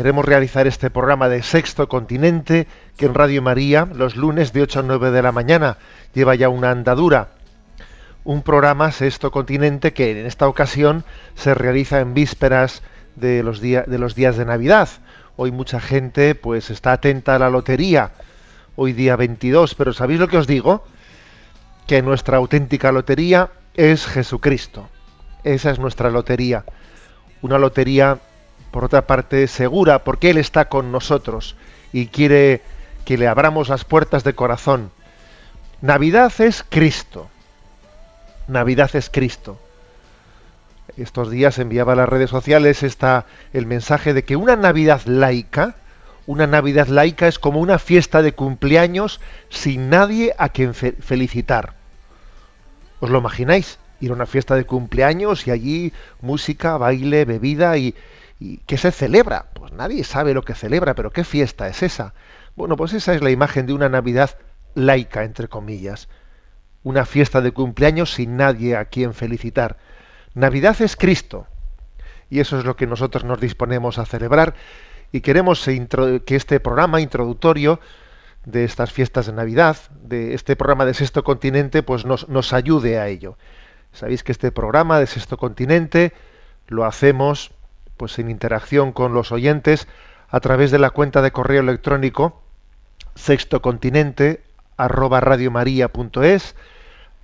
queremos realizar este programa de Sexto Continente, que en Radio María, los lunes de 8 a 9 de la mañana, lleva ya una andadura. Un programa Sexto Continente que en esta ocasión se realiza en vísperas de los, de los días de Navidad. Hoy mucha gente pues está atenta a la lotería. Hoy día 22, pero ¿sabéis lo que os digo? que nuestra auténtica lotería es Jesucristo. Esa es nuestra lotería. Una lotería, por otra parte, segura, porque Él está con nosotros y quiere que le abramos las puertas de corazón. Navidad es Cristo. Navidad es Cristo. Estos días enviaba a las redes sociales esta, el mensaje de que una Navidad laica, una Navidad laica es como una fiesta de cumpleaños sin nadie a quien fe- felicitar. ¿Os lo imagináis? Ir a una fiesta de cumpleaños y allí música, baile, bebida y, y ¿qué se celebra? Pues nadie sabe lo que celebra, pero ¿qué fiesta es esa? Bueno, pues esa es la imagen de una Navidad laica, entre comillas. Una fiesta de cumpleaños sin nadie a quien felicitar. Navidad es Cristo. Y eso es lo que nosotros nos disponemos a celebrar y queremos que este programa introductorio de estas fiestas de Navidad, de este programa de Sexto Continente, pues nos, nos ayude a ello. Sabéis que este programa de Sexto Continente lo hacemos pues en interacción con los oyentes a través de la cuenta de correo electrónico sextocontinente arroba radiomaria.es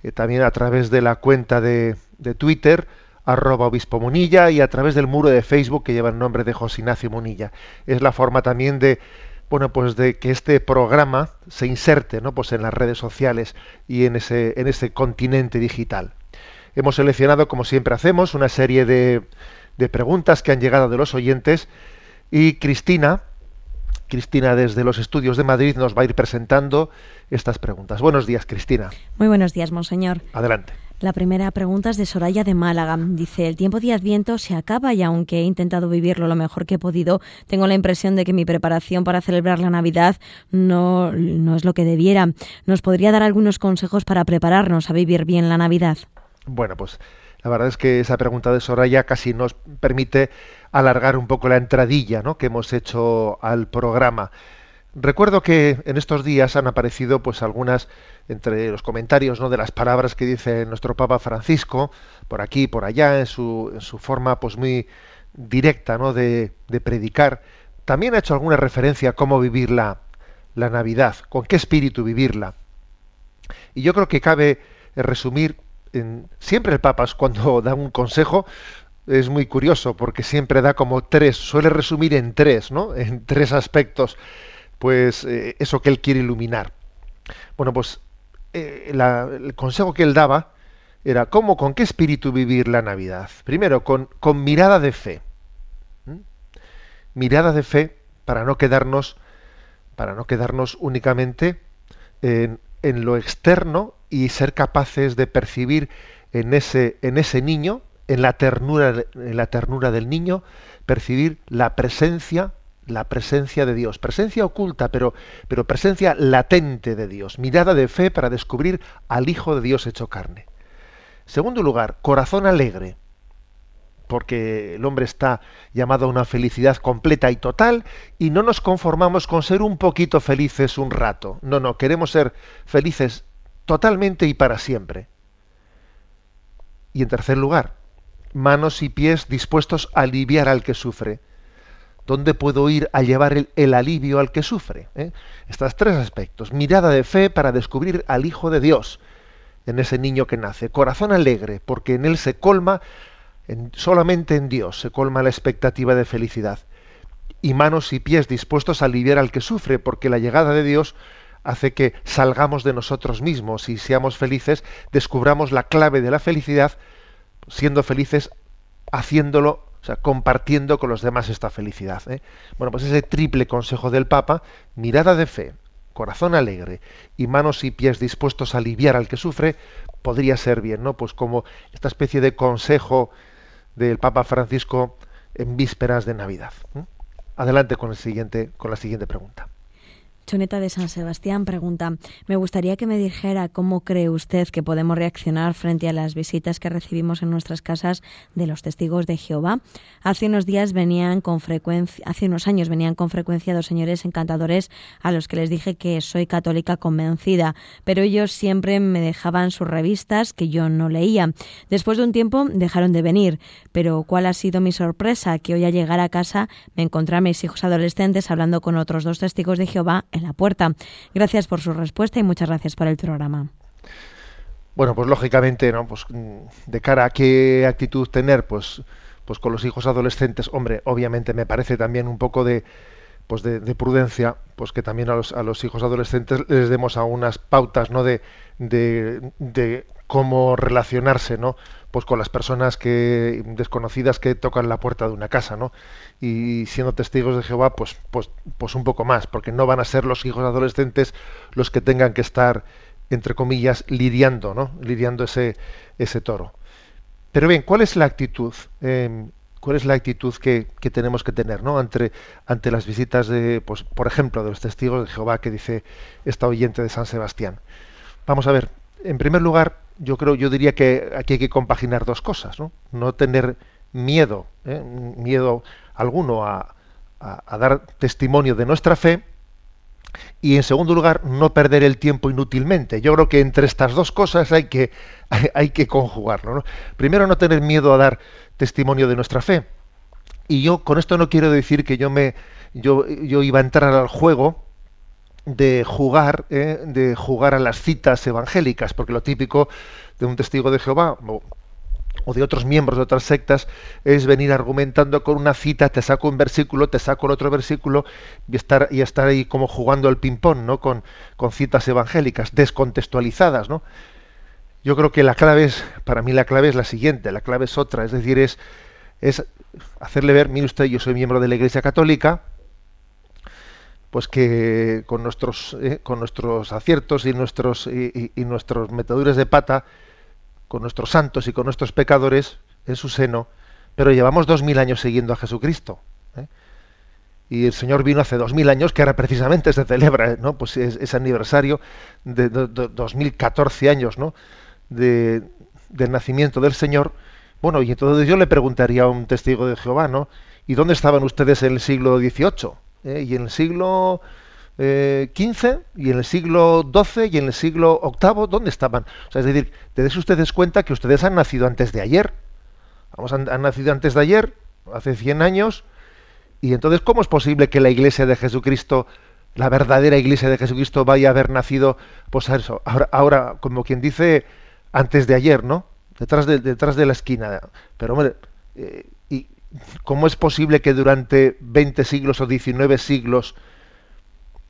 eh, también a través de la cuenta de, de Twitter arroba obispo Munilla y a través del muro de Facebook que lleva el nombre de José Ignacio Munilla. Es la forma también de bueno pues de que este programa se inserte ¿no? pues en las redes sociales y en ese, en ese continente digital. Hemos seleccionado, como siempre hacemos, una serie de, de preguntas que han llegado de los oyentes y Cristina, Cristina desde los estudios de Madrid nos va a ir presentando estas preguntas. Buenos días, Cristina. Muy buenos días, Monseñor. Adelante. La primera pregunta es de Soraya de Málaga. Dice, el tiempo de Adviento se acaba y aunque he intentado vivirlo lo mejor que he podido, tengo la impresión de que mi preparación para celebrar la Navidad no, no es lo que debiera. ¿Nos podría dar algunos consejos para prepararnos a vivir bien la Navidad? Bueno, pues la verdad es que esa pregunta de Soraya casi nos permite alargar un poco la entradilla ¿no? que hemos hecho al programa. Recuerdo que en estos días han aparecido pues algunas entre los comentarios ¿no? de las palabras que dice nuestro Papa Francisco por aquí y por allá en su, en su forma pues muy directa ¿no? de, predicar. También ha hecho alguna referencia a cómo vivir la, la Navidad, con qué espíritu vivirla. Y yo creo que cabe resumir siempre el Papa cuando da un consejo es muy curioso porque siempre da como tres, suele resumir en tres, ¿no? En tres aspectos, pues eh, eso que él quiere iluminar. Bueno, pues eh, el consejo que él daba era cómo, con qué espíritu vivir la Navidad. Primero, con, con mirada de fe. ¿Mm? Mirada de fe para no quedarnos, para no quedarnos únicamente en, en lo externo y ser capaces de percibir en ese, en ese niño, en la ternura, en la ternura del niño, percibir la presencia, la presencia de Dios, presencia oculta, pero, pero presencia latente de Dios, mirada de fe para descubrir al Hijo de Dios hecho carne. Segundo lugar, corazón alegre, porque el hombre está llamado a una felicidad completa y total y no nos conformamos con ser un poquito felices un rato. No, no, queremos ser felices totalmente y para siempre. Y en tercer lugar, manos y pies dispuestos a aliviar al que sufre. ¿Dónde puedo ir a llevar el, alivio al que sufre? ¿Eh? Estos tres aspectos. Mirada de fe para descubrir al Hijo de Dios en ese niño que nace. Corazón alegre, porque en él se colma, solamente en Dios se colma la expectativa de felicidad. Y manos y pies dispuestos a aliviar al que sufre, porque la llegada de Dios hace que salgamos de nosotros mismos y seamos felices, descubramos la clave de la felicidad, siendo felices, haciéndolo, o sea, compartiendo con los demás esta felicidad. ¿eh? Bueno, pues ese triple consejo del Papa, mirada de fe, corazón alegre y manos y pies dispuestos a aliviar al que sufre, podría ser bien, ¿no? Pues como esta especie de consejo del Papa Francisco en vísperas de Navidad. Adelante con con la siguiente pregunta. Choneta de San Sebastián pregunta, me gustaría que me dijera cómo cree usted que podemos reaccionar frente a las visitas que recibimos en nuestras casas de los testigos de Jehová. Hace unos días venían con frecuencia, hace unos años venían con frecuencia dos señores encantadores a los que les dije que soy católica convencida, pero ellos siempre me dejaban sus revistas que yo no leía. Después de un tiempo dejaron de venir, pero ¿cuál ha sido mi sorpresa? Que hoy al llegar a casa me encontré a mis hijos adolescentes hablando con otros dos testigos de Jehová en la puerta. Gracias por su respuesta y muchas gracias por el programa. Bueno, pues lógicamente, ¿no? Pues mm, de cara a qué actitud tener, pues, pues con los hijos adolescentes, hombre, obviamente me parece también un poco de, pues de, prudencia, pues que también a los, a los hijos adolescentes les demos algunas pautas, ¿no? De, de, de cómo relacionarse, ¿no? Pues con las personas que desconocidas que tocan la puerta de una casa, ¿no? y siendo testigos de Jehová, pues, pues, pues un poco más, porque no van a ser los hijos adolescentes los que tengan que estar, entre comillas, lidiando, ¿no? lidiando ese, ese toro. Pero bien, ¿cuál es la actitud? Em, ¿Cuál es la actitud que, tenemos que tener ¿no? ante, ante las visitas de, pues, por ejemplo, de los testigos de Jehová que dice esta oyente de San Sebastián? Vamos a ver, en primer lugar, yo creo, yo diría que aquí hay que compaginar dos cosas, ¿no? No tener miedo, ¿eh? miedo alguno a, dar testimonio de nuestra fe y en segundo lugar no perder el tiempo inútilmente. Yo creo que entre estas dos cosas hay que, hay, que conjugarlo. Primero no tener miedo a dar testimonio de nuestra fe. Y yo con esto no quiero decir que yo me yo, yo iba a entrar al juego de jugar, ¿eh? de jugar a las citas evangélicas, porque lo típico de un testigo de Jehová, o de otros miembros de otras sectas es venir argumentando con una cita, te saco un versículo, te saco el otro versículo y estar, y estar ahí como jugando al ping-pong, ¿no? Con, con citas evangélicas descontextualizadas, ¿no? Yo creo que la clave es, para mí la clave es la siguiente, la clave es otra, es decir, es, es hacerle ver, mire usted, yo soy miembro de la Iglesia Católica, pues que con nuestros, eh, con nuestros aciertos y nuestros, y, nuestros metedures de pata, con nuestros santos y con nuestros pecadores en su seno, pero llevamos dos mil años siguiendo a Jesucristo. ¿eh? Y el Señor vino hace dos mil años, que ahora precisamente se celebra, ¿no? Pues es, aniversario de, dos mil catorce años, ¿no? De, del nacimiento del Señor. Bueno, y entonces yo le preguntaría a un testigo de Jehová, ¿no? ¿Y dónde estaban ustedes en el siglo XVIII? ¿Eh? Y en el siglo eh, y en el siglo XII y en el siglo VIII, ¿dónde estaban? O sea, es decir, te des ustedes cuenta que ustedes han nacido antes de ayer. Vamos, han, nacido antes de ayer, hace 100 años, y entonces, ¿cómo es posible que la iglesia de Jesucristo, la verdadera iglesia de Jesucristo, vaya a haber nacido, pues eso, ahora, ahora como quien dice, antes de ayer, ¿no? Detrás de, detrás de la esquina. Pero, hombre, eh, ¿y cómo es posible que durante 20 siglos o 19 siglos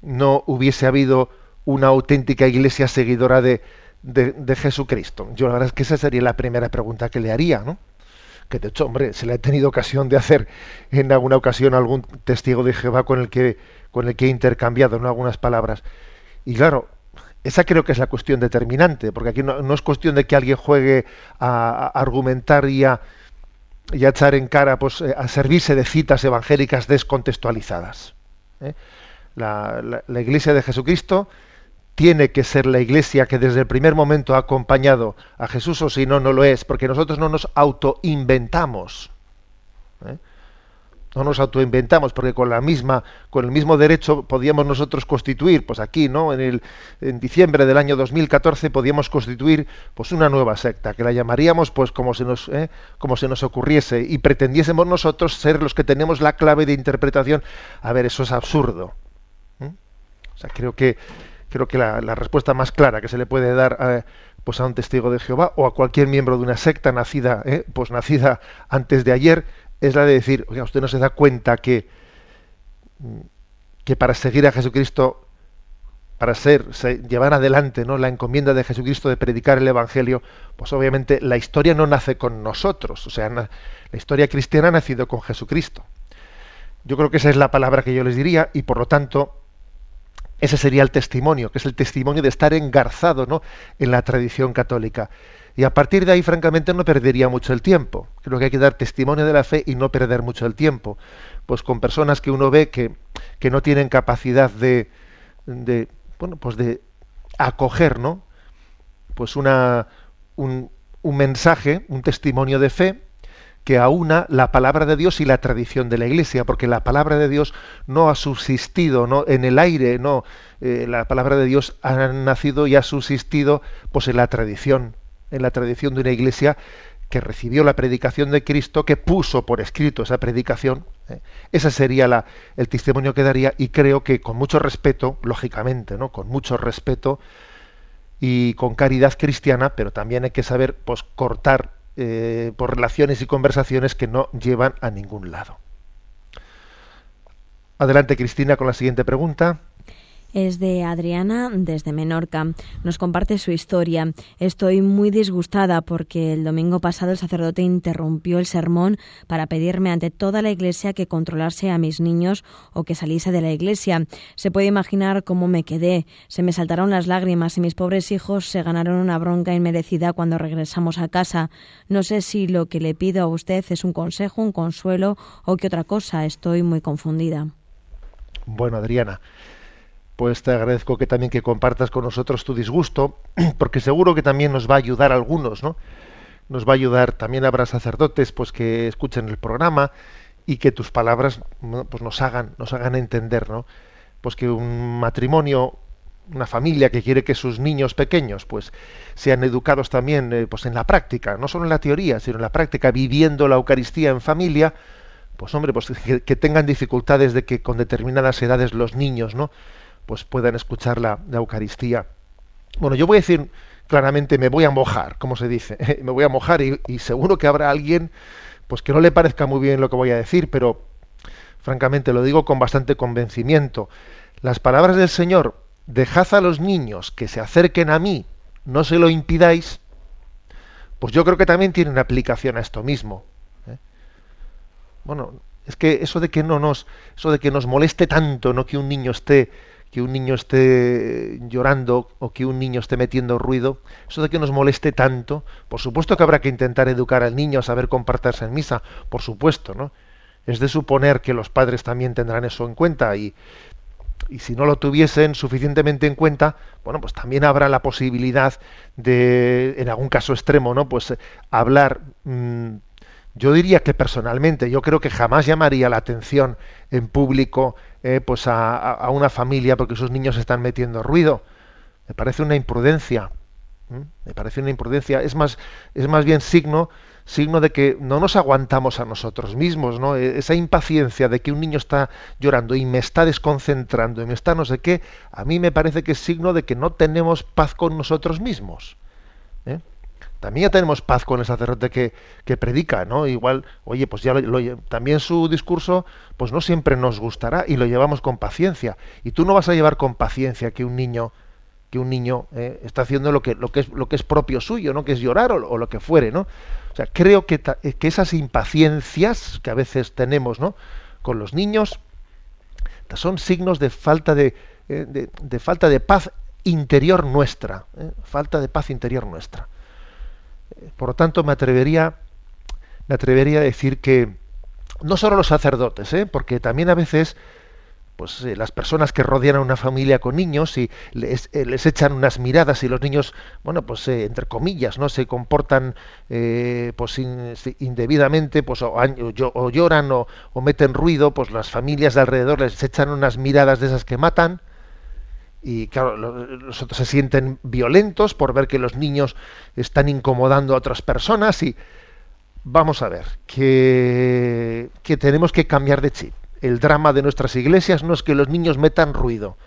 no hubiese habido una auténtica iglesia seguidora de, Jesucristo? Yo la verdad es que esa sería la primera pregunta que le haría, ¿no? Que de hecho, hombre, se le ha tenido ocasión de hacer en alguna ocasión algún testigo de Jehová con el que, con el que he intercambiado ¿no? algunas palabras. Y claro, esa creo que es la cuestión determinante, porque aquí no, es cuestión de que alguien juegue a, argumentar y a, y a, echar en cara, pues, eh, a servirse de citas evangélicas descontextualizadas. ¿eh? la, Iglesia de Jesucristo tiene que ser la Iglesia que desde el primer momento ha acompañado a Jesús, o si no, no lo es, porque nosotros no nos autoinventamos. ¿eh? No nos autoinventamos, porque con la misma, con el mismo derecho podíamos nosotros constituir, pues aquí, ¿no? En el en diciembre del año 2014 podíamos constituir pues una nueva secta, que la llamaríamos pues como se nos ¿eh? como se nos ocurriese y pretendiésemos nosotros ser los que tenemos la clave de interpretación. A ver, eso es absurdo. O sea, creo que creo que la, respuesta más clara que se le puede dar a, pues a un testigo de Jehová o a cualquier miembro de una secta nacida, ¿eh? pues nacida antes de ayer, es la de decir, oiga, usted no se da cuenta que, que para seguir a Jesucristo, para ser, llevar adelante ¿no? la encomienda de Jesucristo de predicar el Evangelio, pues obviamente la historia no nace con nosotros, o sea, la historia cristiana ha nacido con Jesucristo. Yo creo que esa es la palabra que yo les diría y por lo tanto ese sería el testimonio, que es el testimonio de estar engarzado ¿no? en la tradición católica. Y a partir de ahí, francamente, no perdería mucho el tiempo. Creo que hay que dar testimonio de la fe y no perder mucho el tiempo. Pues con personas que uno ve que, que no tienen capacidad de, bueno, pues de acoger, ¿no? Pues una, un, un mensaje, un testimonio de fe, que aúna la palabra de Dios y la tradición de la Iglesia, porque la palabra de Dios no ha subsistido ¿no? en el aire, no, eh, la palabra de Dios ha nacido y ha subsistido pues en la tradición en la tradición de una iglesia que recibió la predicación de Cristo, que puso por escrito esa predicación. ¿eh? Ese sería la, el testimonio que daría y creo que con mucho respeto, lógicamente, ¿no? con mucho respeto y con caridad cristiana, pero también hay que saber pues, cortar eh, por relaciones y conversaciones que no llevan a ningún lado. Adelante, Cristina, con la siguiente pregunta es de Adriana desde Menorca. Nos comparte su historia. Estoy muy disgustada porque el domingo pasado el sacerdote interrumpió el sermón para pedirme ante toda la iglesia que controlase a mis niños o que saliese de la iglesia. Se puede imaginar cómo me quedé. Se me saltaron las lágrimas y mis pobres hijos se ganaron una bronca inmerecida cuando regresamos a casa. No sé si lo que le pido a usted es un consejo, un consuelo o qué otra cosa. Estoy muy confundida. Bueno, Adriana, pues te agradezco que también que compartas con nosotros tu disgusto, porque seguro que también nos va a ayudar a algunos, ¿no? Nos va a ayudar, también habrá sacerdotes pues que escuchen el programa y que tus palabras pues nos hagan, nos hagan entender, ¿no? Pues que un matrimonio, una familia que quiere que sus niños pequeños pues sean educados también eh, pues en la práctica, no solo en la teoría, sino en la práctica, viviendo la Eucaristía en familia, pues hombre, pues que, que tengan dificultades de que con determinadas edades los niños, ¿no? Pues puedan escuchar la, Eucaristía. Bueno, yo voy a decir claramente, me voy a mojar, como se dice, me voy a mojar y, seguro que habrá alguien pues que no le parezca muy bien lo que voy a decir, pero francamente lo digo con bastante convencimiento. Las palabras del Señor, dejad a los niños que se acerquen a mí, no se lo impidáis, pues yo creo que también tienen aplicación a esto mismo. ¿eh? Bueno, es que eso de que no nos, eso de que nos moleste tanto, no que un niño esté que un niño esté llorando o que un niño esté metiendo ruido, eso de que nos moleste tanto, por supuesto que habrá que intentar educar al niño a saber compartirse en misa, por supuesto, ¿no? Es de suponer que los padres también tendrán eso en cuenta y, y si no lo tuviesen suficientemente en cuenta, bueno, pues también habrá la posibilidad de, en algún caso extremo, ¿no? Pues hablar mm, yo diría que personalmente, yo creo que jamás llamaría la atención en público eh, pues a, una familia porque sus niños están metiendo ruido. Me parece una imprudencia. Me parece una imprudencia. Es más, es más bien signo, signo de que no nos aguantamos a nosotros mismos, ¿no? E, esa impaciencia de que un niño está llorando y me está desconcentrando y me está no sé qué, a mí me parece que es signo de que no tenemos paz con nosotros mismos. ¿Eh? también ya tenemos paz con el sacerdote que, predica, ¿no? Igual, oye, pues ya lo, también su discurso, pues no siempre nos gustará y lo llevamos con paciencia. Y tú no vas a llevar con paciencia que un niño, que un niño eh, está haciendo lo que, lo es lo que es propio suyo, ¿no? Que es llorar o, lo que fuere, ¿no? O sea, creo que, eh, que esas impaciencias que a veces tenemos, ¿no? Con los niños son signos de falta de, eh, de, de falta de paz interior nuestra, falta de paz interior nuestra. Por lo tanto, me atrevería, me atrevería a decir que no solo los sacerdotes, ¿eh? porque también a veces pues eh, las personas que rodean a una familia con niños y les, eh, echan unas miradas y los niños, bueno, pues eh, entre comillas, no se comportan pues indebidamente, pues o, o lloran o, o, meten ruido, pues las familias de alrededor les echan unas miradas de esas que matan y claro, los otros se sienten violentos por ver que los niños están incomodando a otras personas y vamos a ver que, que tenemos que cambiar de chip el drama de nuestras iglesias no es que los niños metan ruido.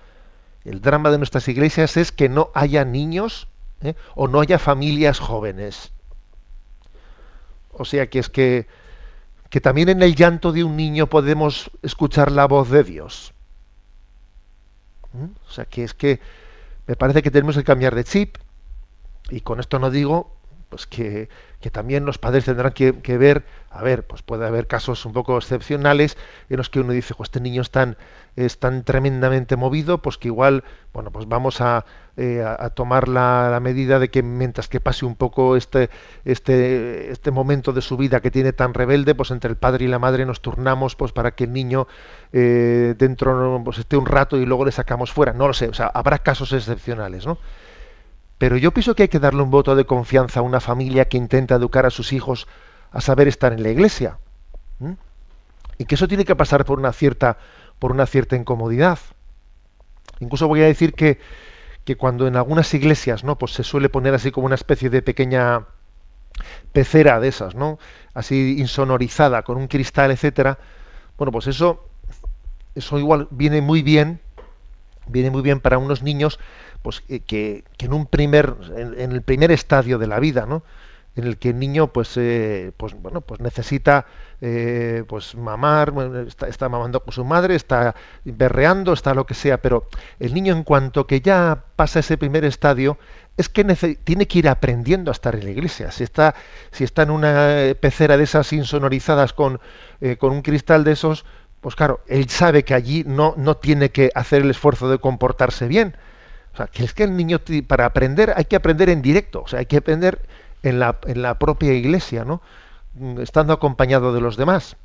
El drama de nuestras iglesias es que no haya niños ¿eh? o no haya familias jóvenes. O sea que es que, que también en el llanto de un niño podemos escuchar la voz de Dios. ¿Mm? O sea que es que me parece que tenemos que cambiar de chip. Y con esto no digo pues que, que también los padres tendrán que, ver, a ver, pues puede haber casos un poco excepcionales en los que uno dice, pues este niño es tan, es tan tremendamente movido, pues que igual, bueno, pues vamos a, eh, a, tomar la, medida de que mientras que pase un poco este, este, este momento de su vida que tiene tan rebelde, pues entre el padre y la madre nos turnamos pues para que el niño eh, dentro pues esté un rato y luego le sacamos fuera. No lo sé, o sea, habrá casos excepcionales, ¿no? Pero yo pienso que hay que darle un voto de confianza a una familia que intenta educar a sus hijos a saber estar en la iglesia. Y que eso tiene que pasar por una cierta, por una cierta incomodidad. Incluso voy a decir que, que cuando en algunas iglesias, ¿no? Pues se suele poner así como una especie de pequeña pecera de esas, ¿no? Así insonorizada, con un cristal, etcétera. Bueno, pues eso, eso igual viene muy bien, viene muy bien para unos niños pues eh, que, en un primer en, el primer estadio de la vida no en el que el niño pues eh, pues bueno pues necesita eh, pues mamar está, mamando con su madre está berreando está lo que sea pero el niño en cuanto que ya pasa ese primer estadio es que tiene que ir aprendiendo a estar en la iglesia. Si está si está en una pecera de esas insonorizadas con con un cristal de esos pues claro él sabe que allí no no tiene que hacer el esfuerzo de comportarse bien o sea, que es que el niño, para aprender, hay que aprender en directo, o sea, hay que aprender en la, en la propia iglesia, ¿no? Mm, estando acompañado de los demás.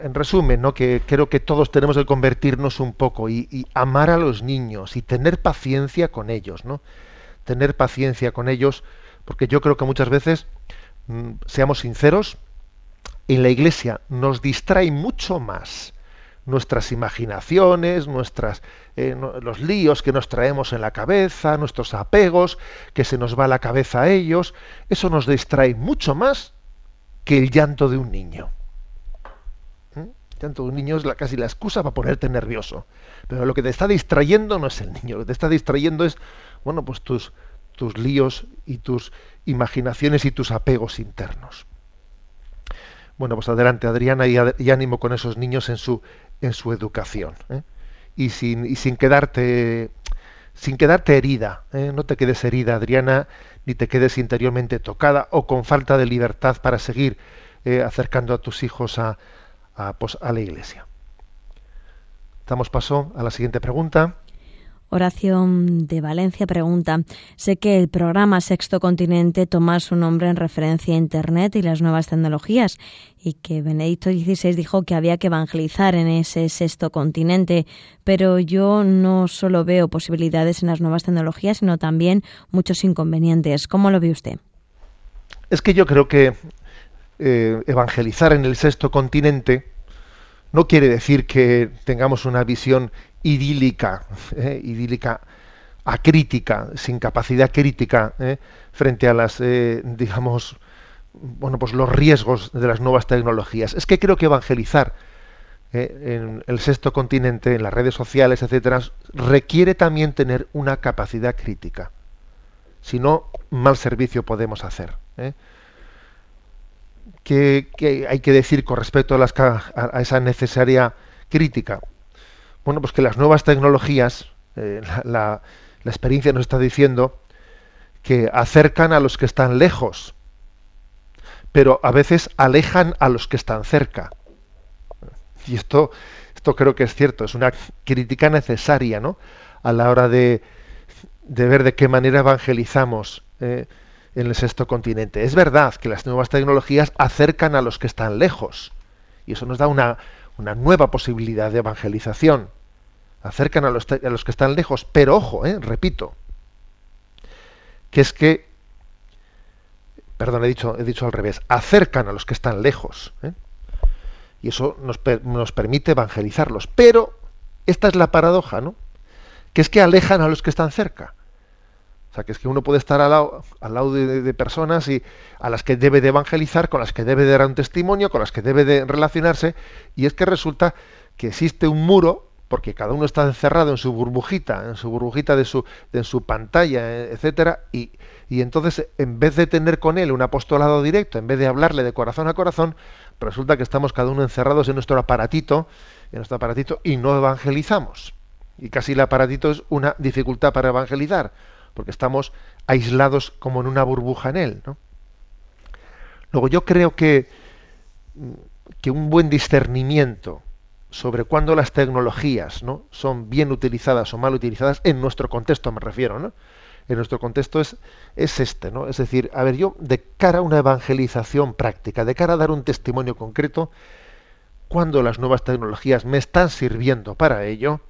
En, resumen, ¿no? que creo que todos tenemos que convertirnos un poco y, y, amar a los niños y tener paciencia con ellos, ¿no? Tener paciencia con ellos, porque yo creo que muchas veces, mm, seamos sinceros, en la iglesia nos distrae mucho más nuestras imaginaciones, nuestras, eh, los líos que nos traemos en la cabeza, nuestros apegos, que se nos va la cabeza a ellos, eso nos distrae mucho más que el llanto de un niño. ¿Mm? El llanto de un niño es casi la excusa para ponerte nervioso. Pero lo que te está distrayendo no es el niño, lo que te está distrayendo es, bueno, pues tus, tus líos y tus imaginaciones y tus apegos internos. Bueno, pues adelante, Adriana, y, ánimo con esos niños en su, en su educación. ¿eh? Y, sin, y sin quedarte sin quedarte herida, ¿eh? no te quedes herida, Adriana, ni te quedes interiormente tocada o con falta de libertad para seguir eh, acercando a tus hijos a, a, pues, a la iglesia. Damos paso a la siguiente pregunta. Oración de Valencia pregunta, sé que el programa Sexto Continente toma su nombre en referencia a Internet y las nuevas tecnologías y que Benedicto XVI dijo que había que evangelizar en ese sexto continente, pero yo no solo veo posibilidades en las nuevas tecnologías, sino también muchos inconvenientes. ¿Cómo lo ve usted? Es que yo creo que eh, evangelizar en el sexto continente no quiere decir que tengamos una visión idílica, eh, idílica acrítica, sin capacidad crítica eh, frente a las, eh, digamos, bueno, pues los riesgos de las nuevas tecnologías. Es que creo que evangelizar en el sexto continente, en las redes sociales, etcétera, requiere también tener una capacidad crítica. Si no, mal servicio podemos hacer. ¿Qué, hay que decir con respecto a, las, a esa necesaria crítica? Bueno, pues que las nuevas tecnologías, eh, la, experiencia nos está diciendo que acercan a los que están lejos, pero a veces alejan a los que están cerca. Y esto, esto creo que es cierto, es una crítica necesaria, ¿no? A la hora de, de ver de qué manera evangelizamos eh, en el sexto continente. Es verdad que las nuevas tecnologías acercan a los que están lejos. Y eso nos da una, una nueva posibilidad de evangelización. Acercan a los, a los que están lejos, pero ojo, ¿eh? repito, que es que, perdón, he dicho, he dicho al revés, acercan a los que están lejos. ¿eh? Y eso nos, nos permite evangelizarlos. Pero esta es la paradoja, ¿no? Que es que alejan a los que están cerca. O sea, que es que uno puede estar al lado, de, personas y a las que debe de evangelizar, con las que debe de dar un testimonio, con las que debe de relacionarse, y es que resulta que existe un muro, porque cada uno está encerrado en su burbujita, en su burbujita de su, de su pantalla, etcétera, y, y entonces en vez de tener con él un apostolado directo, en vez de hablarle de corazón a corazón, resulta que estamos cada uno encerrados en nuestro aparatito, en nuestro aparatito, y no evangelizamos. Y casi el aparatito es una dificultad para evangelizar porque estamos aislados como en una burbuja en él. ¿no? Luego yo creo que, que un buen discernimiento sobre cuándo las tecnologías ¿no? son bien utilizadas o mal utilizadas, en nuestro contexto me refiero, ¿no? en nuestro contexto es, es este, ¿no? Es decir, a ver, yo de cara a una evangelización práctica, de cara a dar un testimonio concreto, cuando las nuevas tecnologías me están sirviendo para ello,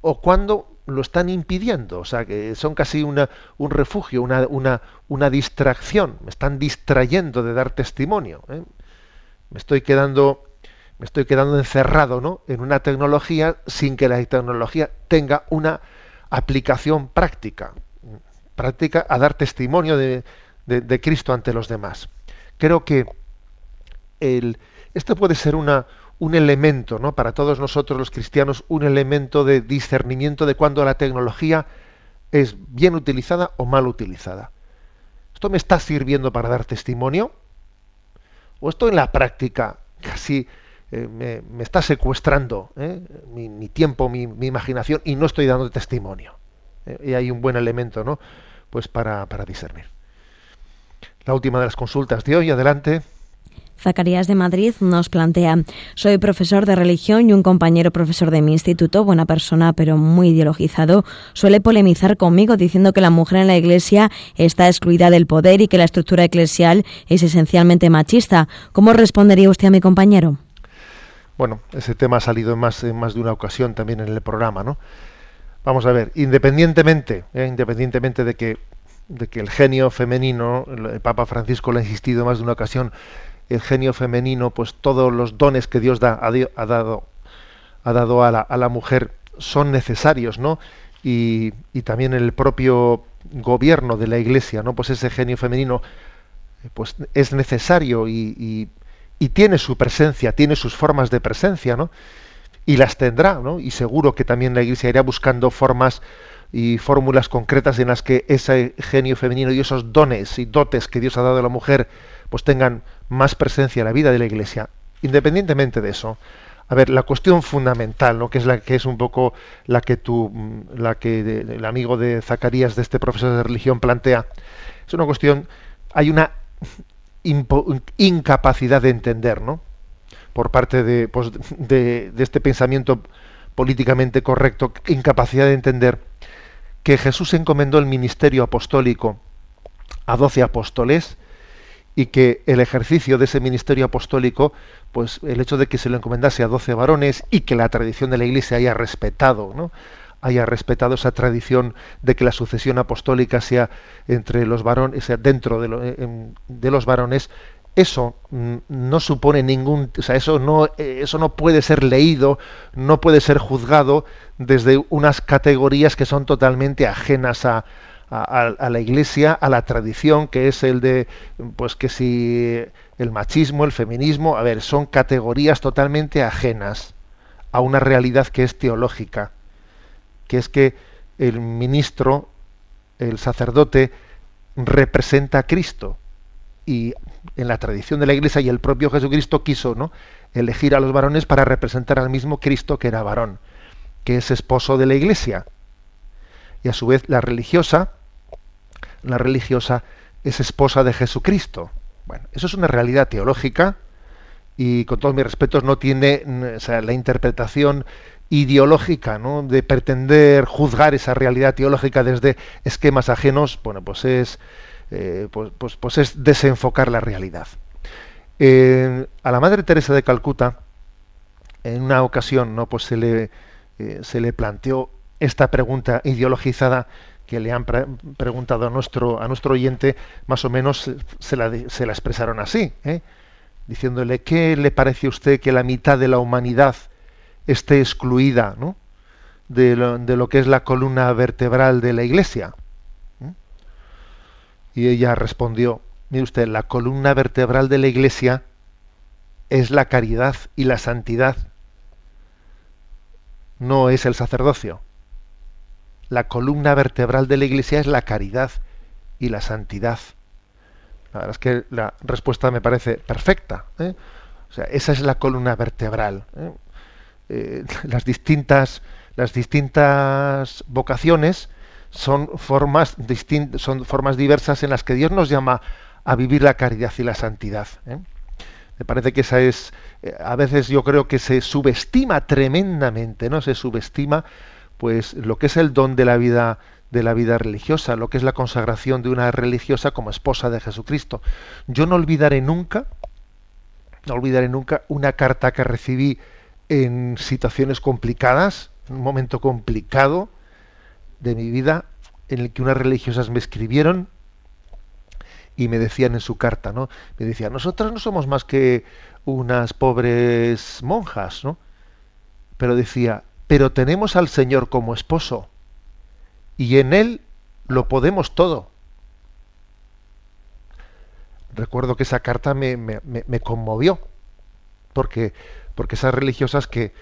o cuando lo están impidiendo, o sea, que son casi una, un refugio, una, distracción, me están distrayendo de dar testimonio. ¿eh? Me estoy quedando me estoy quedando encerrado ¿no? en una tecnología sin que la tecnología tenga una aplicación práctica, práctica a dar testimonio de, de Cristo ante los demás. Creo que el, esto puede ser una, un elemento, ¿no? Para todos nosotros los cristianos, un elemento de discernimiento de cuando la tecnología es bien utilizada o mal utilizada. ¿Esto me está sirviendo para dar testimonio? ¿O esto en la práctica casi eh, me, está secuestrando eh, mi, tiempo, mi, imaginación y no estoy dando testimonio? Eh, y hay un buen elemento, ¿no? Pues para, para discernir. La última de las consultas de hoy, adelante. Zacarías de Madrid nos plantea, soy profesor de religión y un compañero profesor de mi instituto, buena persona pero muy ideologizado, suele polemizar conmigo diciendo que la mujer en la iglesia está excluida del poder y que la estructura eclesial es esencialmente machista. ¿Cómo respondería usted a mi compañero? Bueno, ese tema ha salido en más, de una ocasión también en el programa, ¿no? Vamos a ver, independientemente, ¿eh? independientemente de que, de que el genio femenino, el Papa Francisco lo ha insistido más de una ocasión, el genio femenino, pues todos los dones que Dios da, ha, dado, ha dado a la, a la mujer son necesarios, ¿no? Y, y, también el propio gobierno de la Iglesia, ¿no? Pues ese genio femenino, pues es necesario y, y, tiene su presencia, tiene sus formas de presencia, ¿no? Y las tendrá, ¿no? Y seguro que también la Iglesia irá buscando formas y fórmulas concretas en las que ese genio femenino y esos dones y dotes que Dios ha dado a la mujer, pues tengan más presencia en la vida de la Iglesia. Independientemente de eso, a ver, la cuestión fundamental, ¿no? que es la que es un poco la que tú, mm, la que el amigo de Zacarías, de este profesor de religión, plantea, es una cuestión, hay una incapacidad de entender, ¿no? Por parte de, pues, de, de este pensamiento políticamente correcto, incapacidad de entender que Jesús encomendó el ministerio apostólico a doce apóstoles y que el ejercicio de ese ministerio apostólico, pues el hecho de que se lo encomendase a doce varones y que la tradición de la Iglesia haya respetado, ¿no? haya respetado esa tradición de que la sucesión apostólica sea entre los varones, sea dentro de, de los varones, eso mm, no supone ningún, o sea, eso no, eh, eso no puede ser leído, no puede ser juzgado desde unas categorías que son totalmente ajenas a, a, la iglesia, a la tradición, que es el de, pues que si el machismo, el feminismo, a ver, son categorías totalmente ajenas a una realidad que es teológica, que es que el ministro, el sacerdote, representa a Cristo. Y en la tradición de la Iglesia y el propio Jesucristo quiso ¿no? elegir a los varones para representar al mismo Cristo que era varón, que es esposo de la Iglesia. Y a su vez la religiosa la religiosa es esposa de Jesucristo. Bueno, eso es una realidad teológica y con todos mis respetos no tiene la interpretación ideológica ¿no? de pretender juzgar esa realidad teológica desde esquemas ajenos, bueno, pues es, eh, pues, pues, pues, es desenfocar la realidad. a la Madre Teresa de Calcuta, en una ocasión, ¿no? Pues se le, eh, se le planteó esta pregunta ideologizada que le han preguntado a nuestro, a nuestro oyente, más o menos se la, se la expresaron así, ¿eh? diciéndole, ¿qué le parece a usted que la mitad de la humanidad esté excluida ¿no? de, lo, de, lo, que es la columna vertebral de la Iglesia? ¿Mm? Y ella respondió, mire usted, la columna vertebral de la Iglesia es la caridad y la santidad, no es el sacerdocio la columna vertebral de la Iglesia es la caridad y la santidad. La verdad es que la respuesta me parece perfecta. ¿eh? O sea, esa es la columna vertebral. ¿eh? Eh, las distintas las distintas vocaciones son formas son formas diversas en las que Dios nos llama a vivir la caridad y la santidad. Me parece que esa es a veces yo creo que se subestima tremendamente, no se subestima pues lo que es el don de la vida de la vida religiosa, lo que es la consagración de una religiosa como esposa de Jesucristo. Yo no olvidaré nunca, no olvidaré nunca una carta que recibí en situaciones complicadas, en un momento complicado de mi vida, en el que unas religiosas me escribieron y me decían en su carta, ¿no? Me decían, nosotras no somos más que unas pobres monjas, ¿no? Pero decía, pero tenemos al Señor como esposo y en Él lo podemos todo. Recuerdo que esa carta me, me, conmovió, porque, porque esas religiosas que,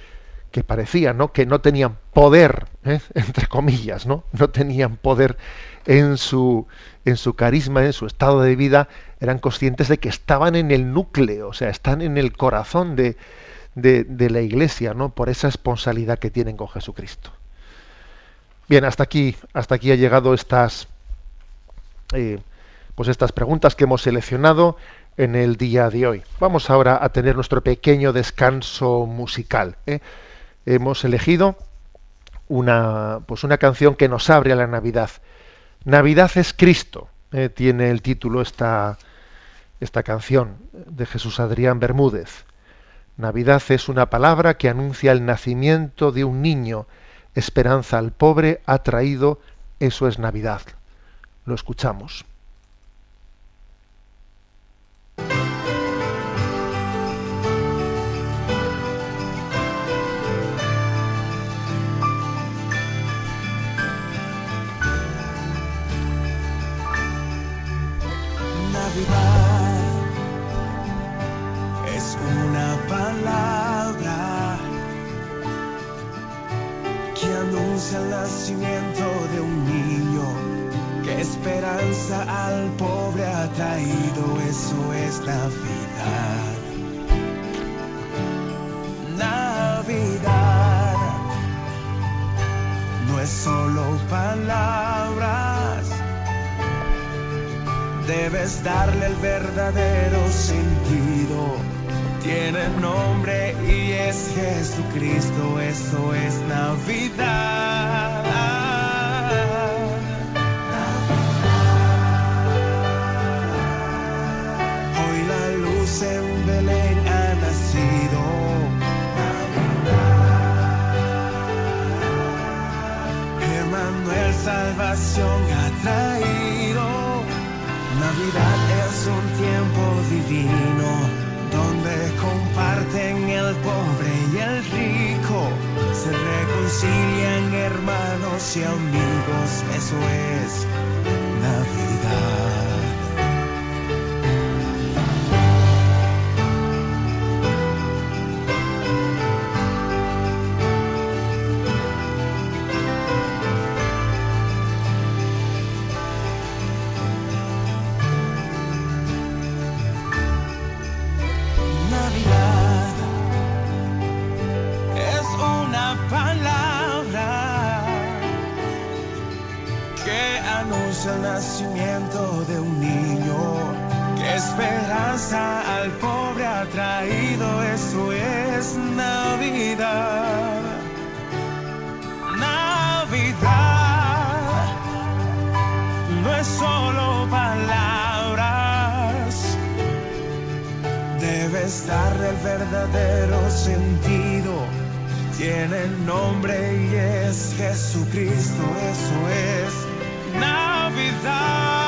que parecían ¿no? que no tenían poder, ¿eh? entre comillas, ¿no? no tenían poder en su, en su carisma, en su estado de vida, eran conscientes de que estaban en el núcleo, o sea, están en el corazón de, de, la Iglesia, ¿no? Por esa responsabilidad que tienen con Jesucristo. Bien, hasta aquí, hasta aquí ha llegado estas, eh, pues estas preguntas que hemos seleccionado en el día de hoy. Vamos ahora a tener nuestro pequeño descanso musical. ¿eh? Hemos elegido una, pues una canción que nos abre a la Navidad. Navidad es Cristo, ¿eh? tiene el título esta, esta canción de Jesús Adrián Bermúdez. Navidad es una palabra que anuncia el nacimiento de un niño. Esperanza al pobre ha traído, eso es Navidad. Lo escuchamos. Al pobre ha traído, eso es Navidad. Navidad no es solo palabras, debes darle el verdadero sentido tiene nombre y es Jesucristo, eso es Navidad. Ha traído. Navidad es un tiempo divino donde comparten el pobre y el rico, se reconcilian hermanos y amigos, eso es esperanza al pobre ha traído, eso es Navidad. Navidad no es solo palabras, debe estar el verdadero sentido. Tiene nombre y es Jesucristo, eso es Navidad.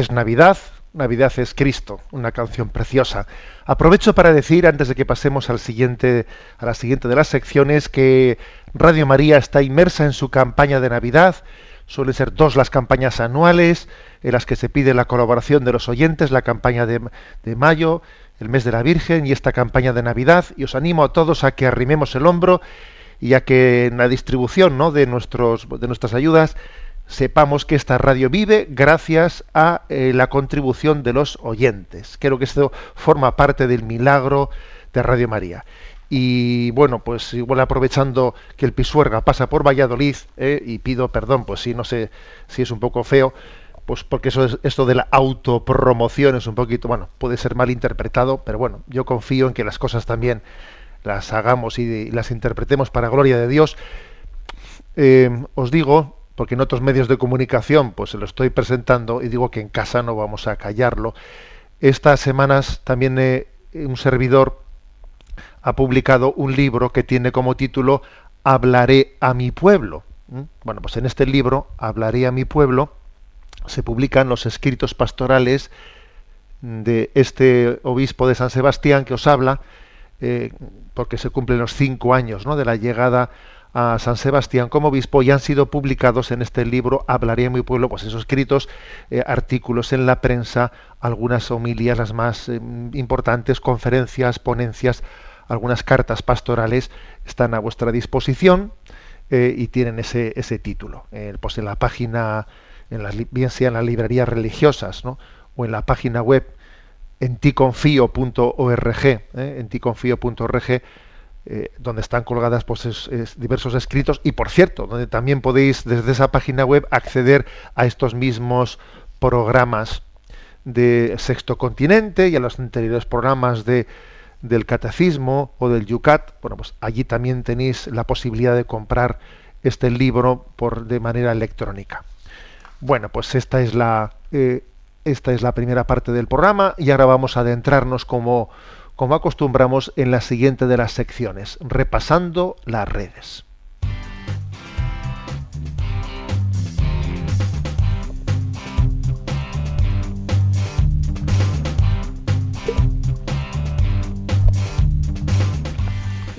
Es Navidad, Navidad es Cristo, una canción preciosa. Aprovecho para decir, antes de que pasemos al siguiente, a la siguiente de las secciones, que Radio María está inmersa en su campaña de Navidad. Suelen ser dos las campañas anuales en las que se pide la colaboración de los oyentes, la campaña de, mayo, el mes de la Virgen y esta campaña de Navidad. Y os animo a todos a que arrimemos el hombro y a que en la distribución ¿no? de, nuestros, de nuestras ayudas sepamos que esta radio vive gracias a eh, la contribución de los oyentes. Creo que esto forma parte del milagro de Radio María. Y bueno, pues igual aprovechando que el Pisuerga pasa por Valladolid, eh, y pido perdón, pues si no sé si es un poco feo, pues porque eso es, esto de la autopromoción es un poquito, bueno, puede ser mal interpretado, pero bueno, yo confío en que las cosas también las hagamos y, las interpretemos para gloria de Dios. Eh, os digo, porque en otros medios de comunicación pues se lo estoy presentando y digo que en casa no vamos a callarlo. Estas semanas también eh, un servidor ha publicado un libro que tiene como título Hablaré a mi pueblo. ¿Mm? Bueno, pues en este libro, Hablaré a mi pueblo, se publican los escritos pastorales de este obispo de San Sebastián que os habla, eh, porque se cumplen los cinco años ¿no? de la llegada a San Sebastián como obispo y han sido publicados en este libro Hablaré a mi pueblo, pues esos escritos, eh, artículos en la prensa, algunas homilías, las más eh, importantes, conferencias, ponencias, algunas cartas pastorales están a vuestra disposición eh, y tienen ese, ese título. pues en la página, en las, bien sea en las librerías religiosas ¿no? o en la página web en ticonfío.org, en eh, donde están colgadas pues, es, es diversos escritos. Y por cierto donde también podéis desde esa página web acceder a estos mismos programas de Sexto Continente y a los anteriores programas de del Catecismo o del Yucat. Bueno pues allí también tenéis la posibilidad de comprar este libro por de manera electrónica. Bueno pues esta es la eh, esta es la primera parte del programa y ahora vamos a adentrarnos como como acostumbramos en la siguiente de las secciones, repasando las redes.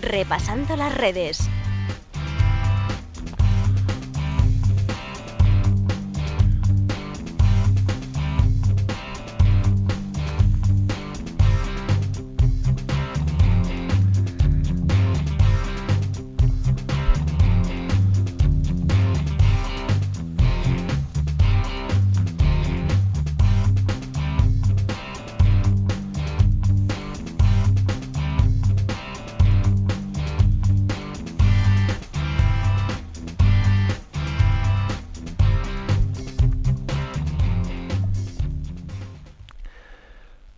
Repasando las redes.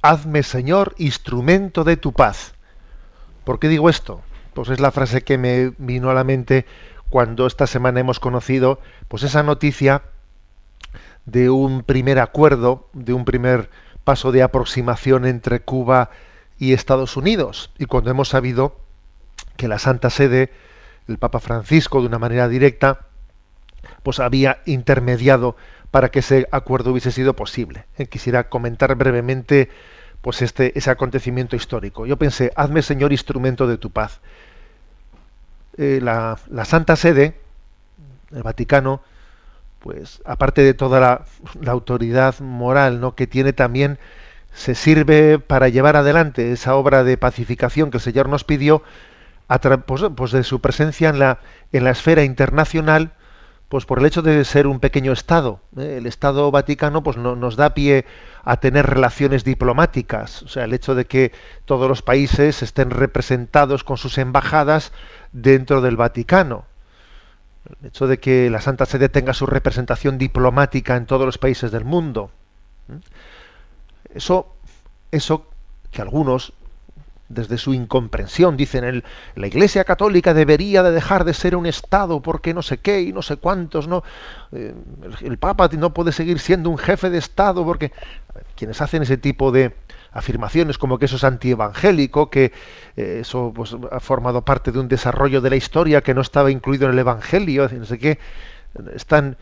Hazme, Señor, instrumento de tu paz. ¿Por qué digo esto? Pues es la frase que me vino a la mente cuando esta semana hemos conocido pues esa noticia de un primer acuerdo, de un primer paso de aproximación entre Cuba y Estados Unidos. Y cuando hemos sabido que la Santa Sede, el Papa Francisco, de una manera directa, pues había intermediado para que ese acuerdo hubiese sido posible. Eh, quisiera comentar brevemente pues este ese acontecimiento histórico. Yo pensé, hazme Señor instrumento de tu paz. Eh, la, la, Santa Sede, el Vaticano, pues aparte de toda la, autoridad moral ¿no? que tiene también, se sirve para llevar adelante esa obra de pacificación que el Señor nos pidió, a pues, pues de su presencia en la, en la esfera internacional, pues por el hecho de ser un pequeño Estado. ¿eh? El Estado Vaticano pues no, nos da pie a tener relaciones diplomáticas. O sea, el hecho de que todos los países estén representados con sus embajadas dentro del Vaticano. El hecho de que la Santa Sede tenga su representación diplomática en todos los países del mundo. ¿eh? Eso, eso que algunos desde su incomprensión. Dicen, la Iglesia Católica debería de dejar de ser un Estado porque no sé qué y no sé cuántos, ¿no? Eh, el, el, Papa no puede seguir siendo un jefe de Estado porque quienes hacen ese tipo de afirmaciones como que eso es antievangélico, que eh, eso pues, ha formado parte de un desarrollo de la historia que no estaba incluido en el Evangelio, no sé qué, están,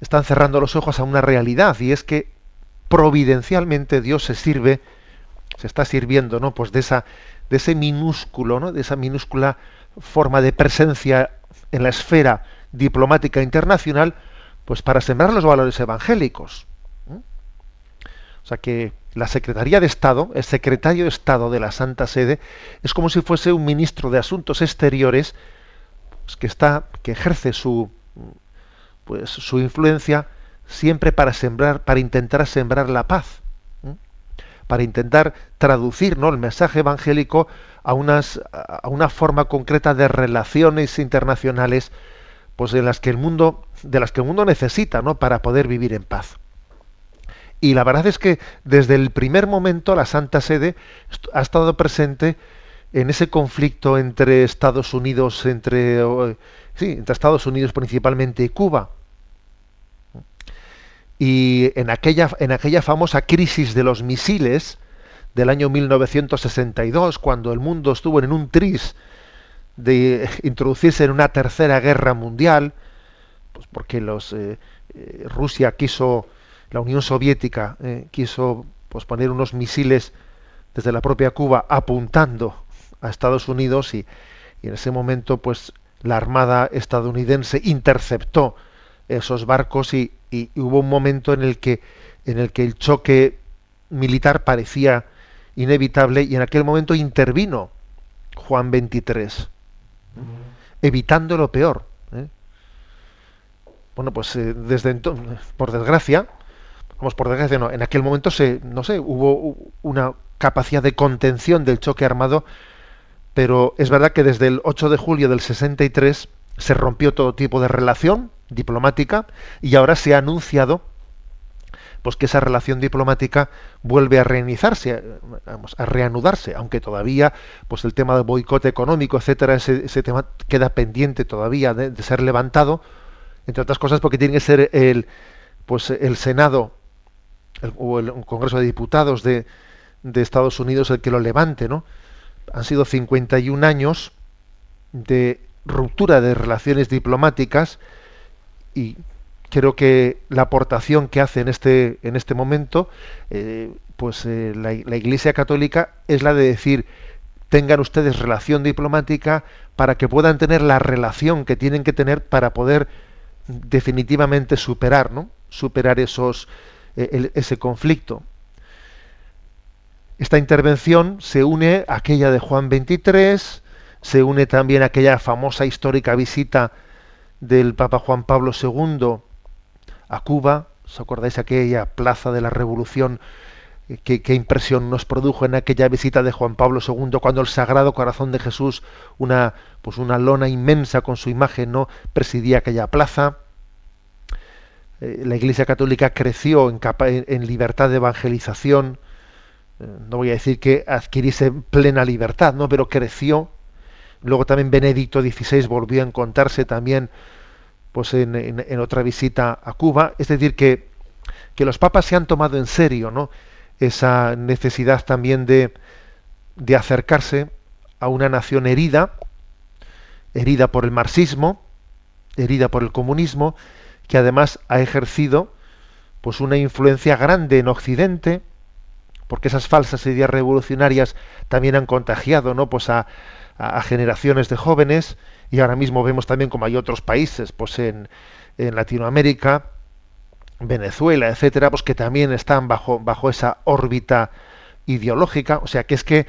están cerrando los ojos a una realidad y es que providencialmente Dios se sirve se está sirviendo ¿no? pues de, esa, de ese minúsculo, ¿no? de esa minúscula forma de presencia en la esfera diplomática internacional, pues para sembrar los valores evangélicos. O sea que la Secretaría de Estado, el secretario de Estado de la Santa Sede, es como si fuese un ministro de Asuntos Exteriores pues, que está, que ejerce su, pues, su influencia siempre para sembrar, para intentar sembrar la paz para intentar traducir ¿no? el mensaje evangélico a, unas, a una forma concreta de relaciones internacionales pues de las que el mundo de las que el mundo necesita ¿no? para poder vivir en paz y la verdad es que desde el primer momento la Santa Sede ha estado presente en ese conflicto entre Estados Unidos entre sí, entre Estados Unidos principalmente y Cuba y en aquella, en aquella famosa crisis de los misiles del año 1962, cuando el mundo estuvo en un tris de introducirse en una tercera guerra mundial, pues porque los, eh, eh, Rusia quiso, la Unión Soviética eh, quiso pues, poner unos misiles desde la propia Cuba apuntando a Estados Unidos y, y en ese momento pues la Armada estadounidense interceptó esos barcos y, y, hubo un momento en el que en el que el choque militar parecía inevitable y en aquel momento intervino Juan 23 evitando lo peor ¿eh? bueno pues eh, desde entonces por desgracia vamos por desgracia no en aquel momento se no sé hubo una capacidad de contención del choque armado pero es verdad que desde el 8 de julio del 63 se rompió todo tipo de relación diplomática y ahora se ha anunciado pues que esa relación diplomática vuelve a reiniciarse, a reanudarse, aunque todavía pues el tema del boicot económico, etcétera, ese, tema queda pendiente todavía de, de, ser levantado, entre otras cosas porque tiene que ser el pues el Senado el, o el Congreso de Diputados de, de Estados Unidos el que lo levante, ¿no? Han sido 51 años de ruptura de relaciones diplomáticas y creo que la aportación que hace en este, en este momento, eh, pues eh, la, Iglesia Católica es la de decir, tengan ustedes relación diplomática para que puedan tener la relación que tienen que tener para poder definitivamente superar, ¿no? Superar esos, eh, el, ese conflicto. Esta intervención se une a aquella de Juan 23, se une también aquella famosa histórica visita del Papa Juan Pablo II a Cuba, ¿os acordáis aquella plaza de la Revolución? Eh, ¿Qué, impresión nos produjo en aquella visita de Juan Pablo II cuando el Sagrado Corazón de Jesús, una, pues una lona inmensa con su imagen, no presidía aquella plaza. Eh, la Iglesia Católica creció en, en, libertad de evangelización. eh, no voy a decir que adquiriese plena libertad, ¿no? Pero creció. Luego también Benedicto XVI volvió a encontrarse también pues en, en- otra visita a Cuba. Es decir, que, que los papas se han tomado en serio ¿no? esa necesidad también de, de acercarse a una nación herida, herida por el marxismo, herida por el comunismo, que además ha ejercido pues una influencia grande en Occidente, porque esas falsas ideas revolucionarias también han contagiado ¿no? pues a, a- generaciones de jóvenes y ahora mismo vemos también como hay otros países pues en, en Latinoamérica Venezuela etcétera pues que también están bajo bajo esa órbita ideológica o sea que es que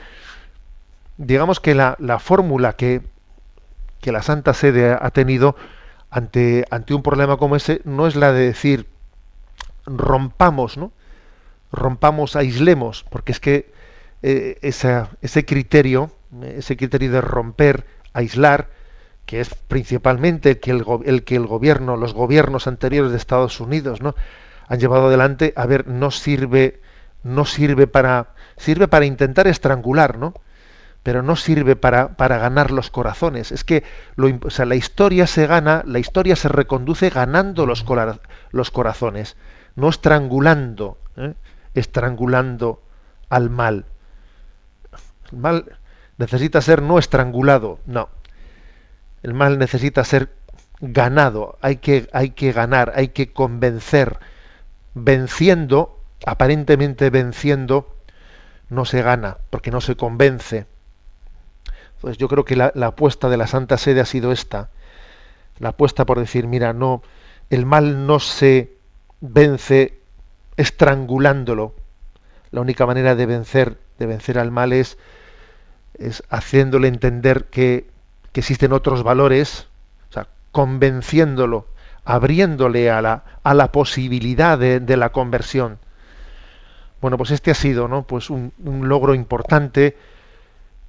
digamos que la, la fórmula que, que la Santa Sede ha tenido ante, ante un problema como ese no es la de decir rompamos, ¿no? rompamos, aislemos, porque es que eh, esa- ese criterio, ese criterio de romper, aislar, que es principalmente el que el, que el gobierno, los gobiernos anteriores de Estados Unidos, ¿no? han llevado adelante, a ver, no sirve, no sirve para, sirve para intentar estrangular, ¿no? pero no sirve para, para ganar los corazones. Es que la historia se gana, la historia se reconduce ganando los, los corazones, no estrangulando, ¿eh? estrangulando al mal. El mal necesita ser no estrangulado, no. El mal necesita ser ganado, hay que, hay que ganar, hay que convencer. Venciendo, aparentemente venciendo, no se gana, porque no se convence. Entonces yo creo que la, la apuesta de la Santa Sede ha sido esta. La apuesta por decir, mira, no, el mal no se vence estrangulándolo. La única manera de vencer, de vencer al mal es, es haciéndole entender que, existen otros valores, o sea, convenciéndolo, abriéndole a la, a la posibilidad de, la conversión. Bueno, pues este ha sido, ¿no? Pues un, un logro importante.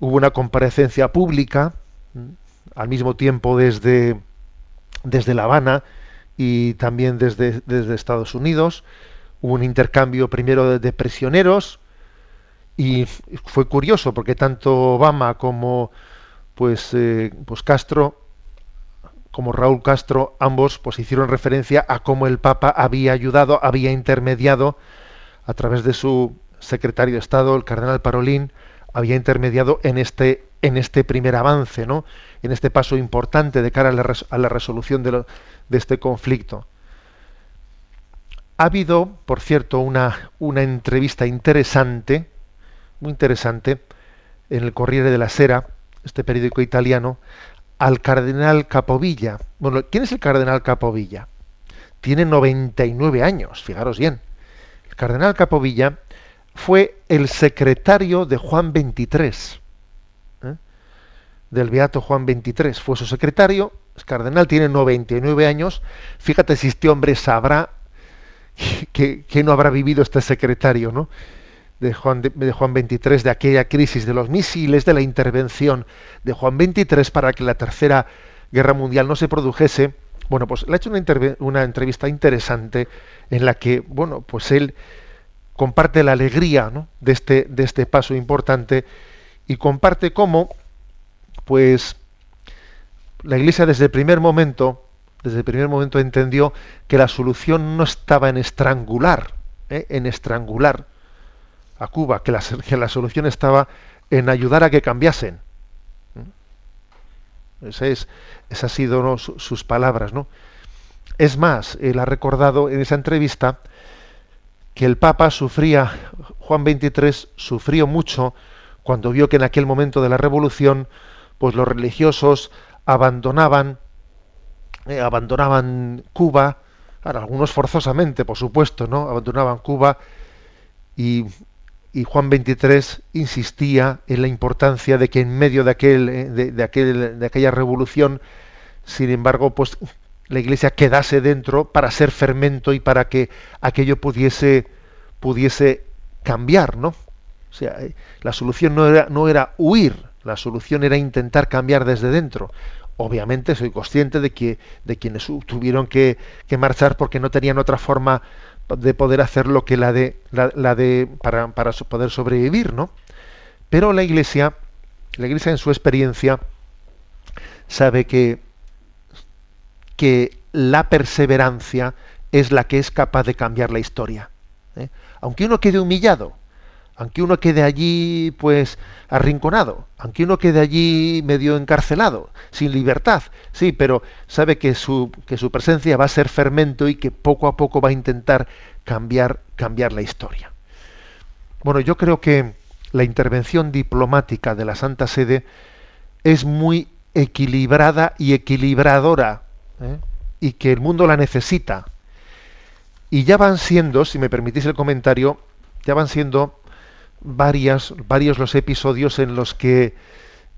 Hubo una comparecencia pública, al mismo tiempo desde, desde La Habana y también desde, desde Estados Unidos. Hubo un intercambio primero de prisioneros y fue curioso porque tanto Obama como pues, eh, pues Castro como Raúl Castro ambos pues hicieron referencia a cómo el Papa había ayudado, había intermediado a través de su secretario de Estado, el cardenal Parolín, había intermediado en este en este primer avance, ¿no? En este paso importante de cara a la, a la resolución de, lo- de este conflicto. Ha habido, por cierto, una, una entrevista interesante, muy interesante, en el Corriere della Sera, este periódico italiano, al cardenal Capovilla. Bueno, ¿quién es el cardenal Capovilla? Tiene 99 años, fijaros bien. El cardenal Capovilla fue el secretario de Juan XXIII, ¿eh? del beato Juan XXIII. Fue su secretario, el cardenal tiene 99 años. Fíjate si este hombre sabrá que, que no habrá vivido este secretario, ¿no? De Juan, de, de Juan 23, de aquella crisis de los misiles, de la intervención de Juan 23 para que la tercera guerra mundial no se produjese. Bueno, pues le ha hecho una, entrevista interesante en la que, bueno, pues él comparte la alegría ¿no? de, este, de este paso importante y comparte cómo, pues, la Iglesia desde el primer momento, desde el primer momento entendió que la solución no estaba en estrangular, ¿eh? en estrangular a Cuba, que la, que la solución estaba en ayudar a que cambiasen. ¿Mm? Ese es, esas han sido sus palabras, ¿no? Es más, él ha recordado en esa entrevista que el Papa sufría, Juan XXIII sufrió mucho cuando vio que en aquel momento de la revolución, pues los religiosos abandonaban, eh, abandonaban Cuba, algunos forzosamente, por supuesto, ¿no? Abandonaban Cuba y, y Juan XXIII insistía en la importancia de que en medio de aquel, eh, de, de aquel, de aquella revolución, sin embargo, pues la Iglesia quedase dentro para ser fermento y para que aquello pudiese pudiese cambiar, ¿no? O sea, eh, la solución no era, no era huir, la solución era intentar cambiar desde dentro. Obviamente soy consciente de que de quienes tuvieron que, que marchar porque no tenían otra forma de poder hacer lo que la de la, de para, para poder sobrevivir, ¿no? Pero la Iglesia, la Iglesia en su experiencia sabe que que la perseverancia es la que es capaz de cambiar la historia. ¿eh? Aunque uno quede humillado, aunque uno quede allí pues arrinconado, aunque uno quede allí medio encarcelado, sin libertad, sí, pero sabe que su, que su presencia va a ser fermento y que poco a poco va a intentar cambiar, cambiar la historia. Bueno, yo creo que la intervención diplomática de la Santa Sede es muy equilibrada y equilibradora, ¿eh? y que el mundo la necesita. Y ya van siendo, si me permitís el comentario, ya van siendo varias, varios los episodios en los que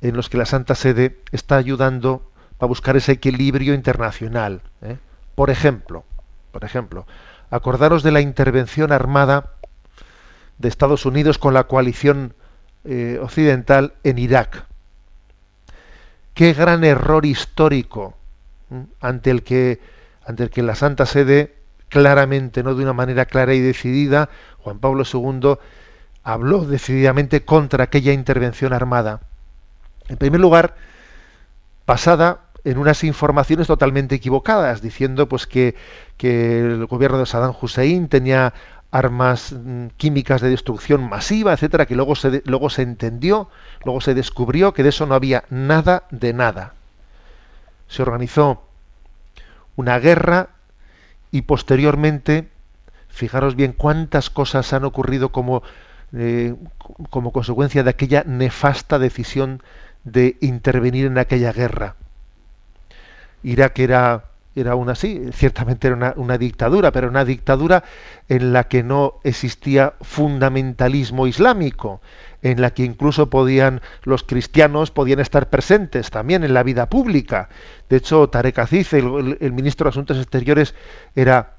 en los que la Santa Sede está ayudando a buscar ese equilibrio internacional. ¿eh? Por ejemplo, por ejemplo, acordaros de la intervención armada de Estados Unidos con la coalición eh, occidental en Irak. Qué gran error histórico ante el que ante el que la Santa Sede claramente, no de una manera clara y decidida, Juan Pablo II habló decididamente contra aquella intervención armada. En primer lugar, basada en unas informaciones totalmente equivocadas, diciendo pues que, que el gobierno de Saddam Hussein tenía armas mm, químicas de destrucción masiva, etcétera, que luego se, luego se entendió, luego se descubrió que de eso no había nada de nada. Se organizó una guerra y posteriormente, fijaros bien cuántas cosas han ocurrido como eh, como consecuencia de aquella nefasta decisión de intervenir en aquella guerra. Irak era, era una sí, ciertamente era una, dictadura, pero una dictadura en la que no existía fundamentalismo islámico, en la que incluso podían los cristianos podían estar presentes también en la vida pública. De hecho, Tarek Aziz, el, el ministro de Asuntos Exteriores, era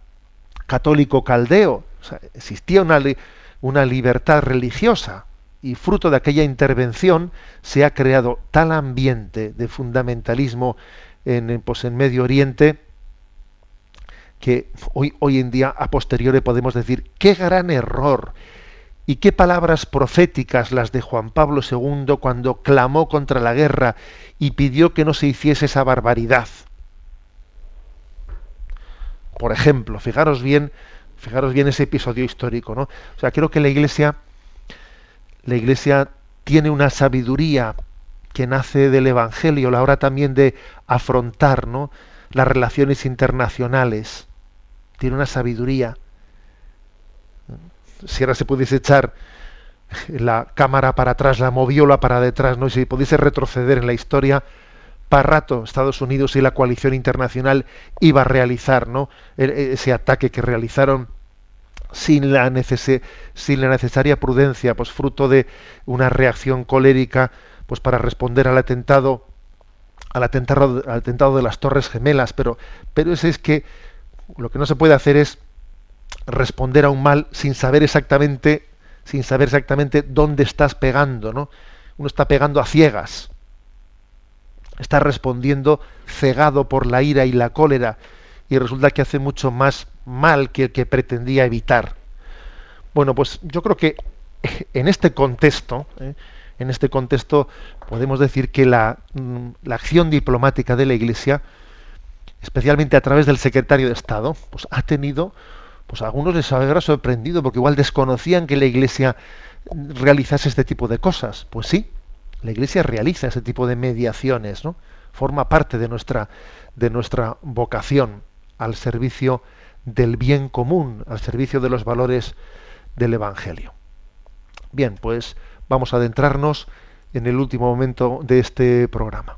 católico caldeo. O sea, existía una, una libertad religiosa y fruto de aquella intervención se ha creado tal ambiente de fundamentalismo en, pues, en Medio Oriente que hoy, hoy en día a posteriori podemos decir qué gran error y qué palabras proféticas las de Juan Pablo II cuando clamó contra la guerra y pidió que no se hiciese esa barbaridad. Por ejemplo, fijaros bien Fijaros bien ese episodio histórico, ¿no? O sea, creo que la Iglesia, la Iglesia tiene una sabiduría que nace del Evangelio, la hora también de afrontar, ¿no? Las relaciones internacionales. Tiene una sabiduría. Si ahora se pudiese echar la cámara para atrás, la moviola para detrás, ¿no? Si pudiese retroceder en la historia, para rato Estados Unidos y la coalición internacional iba a realizar ¿no? E, ese ataque que realizaron sin la, sin la necesaria prudencia, pues fruto de una reacción colérica, pues para responder al atentado, al atentado, al atentado de las Torres Gemelas, pero, pero ese es que lo que no se puede hacer es responder a un mal sin saber exactamente, sin saber exactamente dónde estás pegando, ¿no? Uno está pegando a ciegas está respondiendo cegado por la ira y la cólera y resulta que hace mucho más mal que el que pretendía evitar. Bueno, pues yo creo que en este contexto, ¿eh? en este contexto podemos decir que la, mm, la, acción diplomática de la Iglesia, especialmente a través del secretario de Estado, pues ha tenido, pues a algunos les habrá sorprendido porque igual desconocían que la Iglesia realizase este tipo de cosas. Pues sí, la Iglesia realiza ese tipo de mediaciones, ¿no? Forma parte de nuestra, de nuestra vocación al servicio del bien común, al servicio de los valores del Evangelio. Bien, pues vamos a adentrarnos en el último momento de este programa.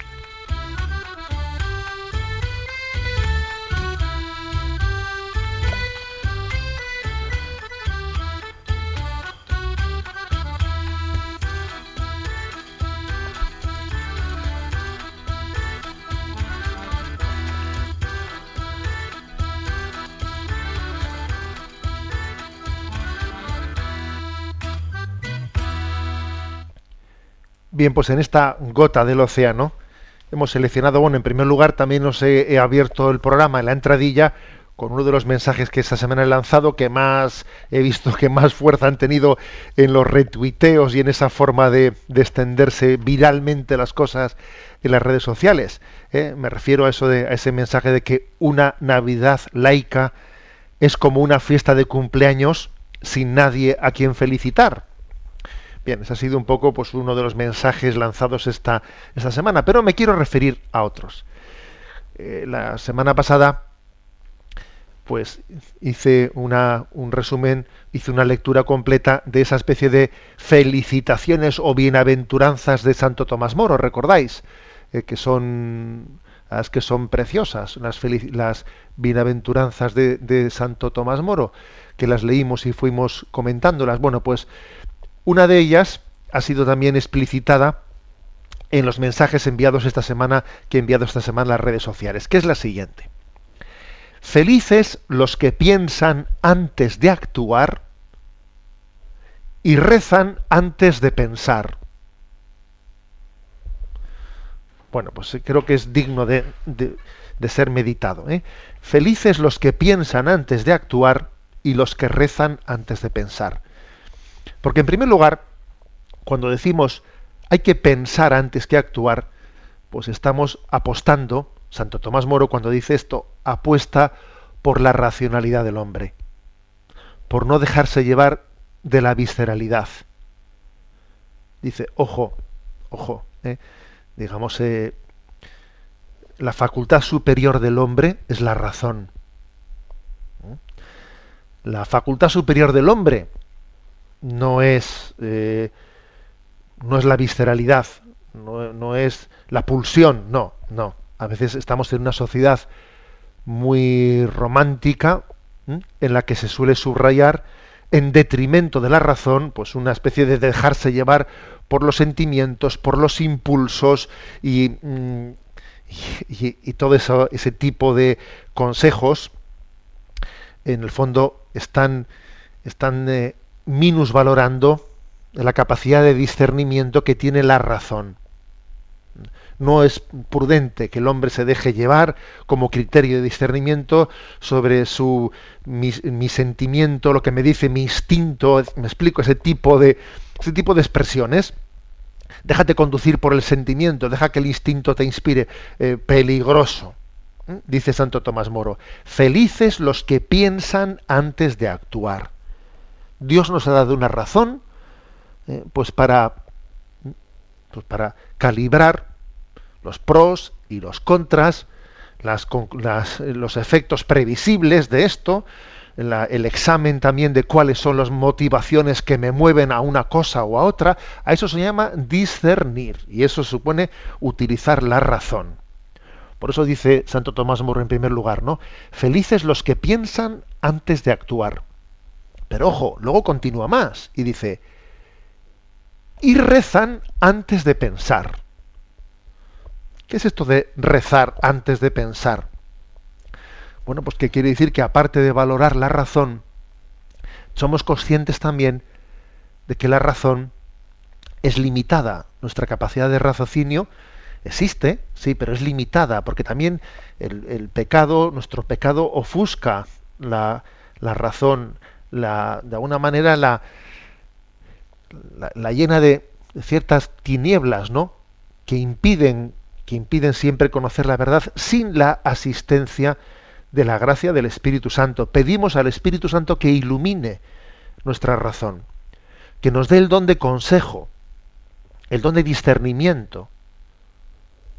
Bien, pues en esta gota del océano hemos seleccionado, bueno, en primer lugar también os he, abierto el programa en la entradilla con uno de los mensajes que esta semana he lanzado que más he visto que más fuerza han tenido en los retuiteos y en esa forma de, de extenderse viralmente las cosas en las redes sociales. ¿eh? Me refiero a eso de a ese mensaje de que una Navidad laica es como una fiesta de cumpleaños sin nadie a quien felicitar. Bien, ese ha sido un poco pues, uno de los mensajes lanzados esta, esta semana, pero me quiero referir a otros. Eh, la semana pasada pues hice una, un resumen, hice una lectura completa de esa especie de felicitaciones o bienaventuranzas de Santo Tomás Moro, ¿recordáis? Eh, que son las que son preciosas, las, las bienaventuranzas de, de, Santo Tomás Moro, que las leímos y fuimos comentándolas. Bueno, pues una de ellas ha sido también explicitada en los mensajes enviados esta semana, que he enviado esta semana a las redes sociales, que es la siguiente. Felices los que piensan antes de actuar y rezan antes de pensar. Bueno, pues creo que es digno de, ser meditado. ¿eh? Felices los que piensan antes de actuar y los que rezan antes de pensar. Porque en primer lugar, cuando decimos hay que pensar antes que actuar, pues estamos apostando, Santo Tomás Moro cuando dice esto, apuesta por la racionalidad del hombre, por no dejarse llevar de la visceralidad. Dice, ojo, ojo, ¿eh? digamos, eh, la facultad superior del hombre es la razón. La facultad superior del hombre no es, eh, no es la visceralidad, no, no, es la pulsión, no, no. A veces estamos en una sociedad muy romántica en la que se suele subrayar en detrimento de la razón, pues una especie de dejarse llevar por los sentimientos, por los impulsos y, y, y todo ese tipo de consejos, en el fondo están, están eh, minusvalorando la capacidad de discernimiento que tiene la razón. No es prudente que el hombre se deje llevar como criterio de discernimiento sobre su mi, mi sentimiento, lo que me dice mi instinto, me explico ese tipo de ese tipo de expresiones. Déjate conducir por el sentimiento, deja que el instinto te inspire. Eh, peligroso, dice Santo Tomás Moro. Felices los que piensan antes de actuar. Dios nos ha dado una razón, eh, pues para, pues para calibrar los pros y los contras, las, las, los efectos previsibles de esto, el examen también de cuáles son las motivaciones que me mueven a una cosa o a otra, a eso se llama discernir y eso supone utilizar la razón. Por eso dice Santo Tomás Moro en primer lugar, ¿no? Felices los que piensan antes de actuar. Pero ojo, luego continúa más y dice, y rezan antes de pensar. ¿Qué es esto de rezar antes de pensar? Bueno, pues que quiere decir que aparte de valorar la razón, somos conscientes también de que la razón es limitada. Nuestra capacidad de raciocinio existe, sí, pero es limitada, porque también el, el pecado, nuestro pecado ofusca la, la razón, la, de alguna manera la, la, la llena de, ciertas tinieblas, ¿no? Que impiden, que impiden siempre conocer la verdad sin la asistencia de la gracia del Espíritu Santo. Pedimos al Espíritu Santo que ilumine nuestra razón, que nos dé el don de consejo, el don de discernimiento.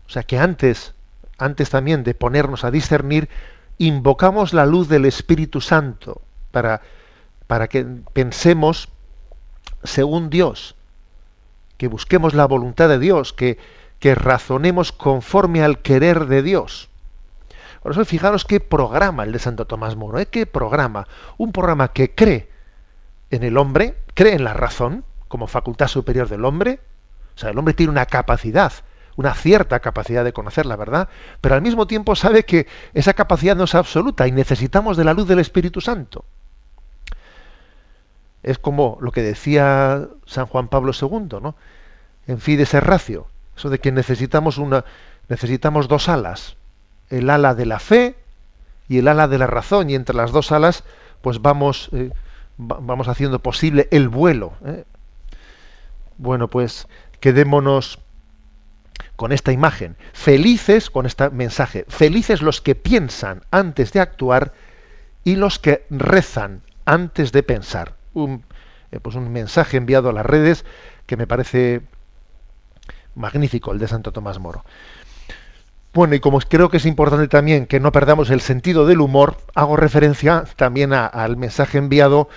O sea que antes, antes también de ponernos a discernir, invocamos la luz del Espíritu Santo para, para que pensemos según Dios, que busquemos la voluntad de Dios, que, razonemos conforme al querer de Dios. Por eso fijaros qué programa el de Santo Tomás Moro, ¿eh? qué programa. Un programa que cree en el hombre, cree en la razón como facultad superior del hombre. O sea, el hombre tiene una capacidad, una cierta capacidad de conocer la verdad, pero al mismo tiempo sabe que esa capacidad no es absoluta y necesitamos de la luz del Espíritu Santo. Es como lo que decía San Juan Pablo II, ¿no? en fides ratio, eso de que necesitamos una necesitamos dos alas, el ala de la fe y el ala de la razón, y entre las dos alas pues vamos eh, vamos haciendo posible el vuelo. ¿eh? Bueno, pues quedémonos con esta imagen. Felices con este mensaje. Felices los que piensan antes de actuar y los que rezan antes de pensar. Un, eh, pues un mensaje enviado a las redes que me parece magnífico, el de Santo Tomás Moro. Bueno, y como creo que es importante también que no perdamos el sentido del humor, hago referencia también al mensaje enviado,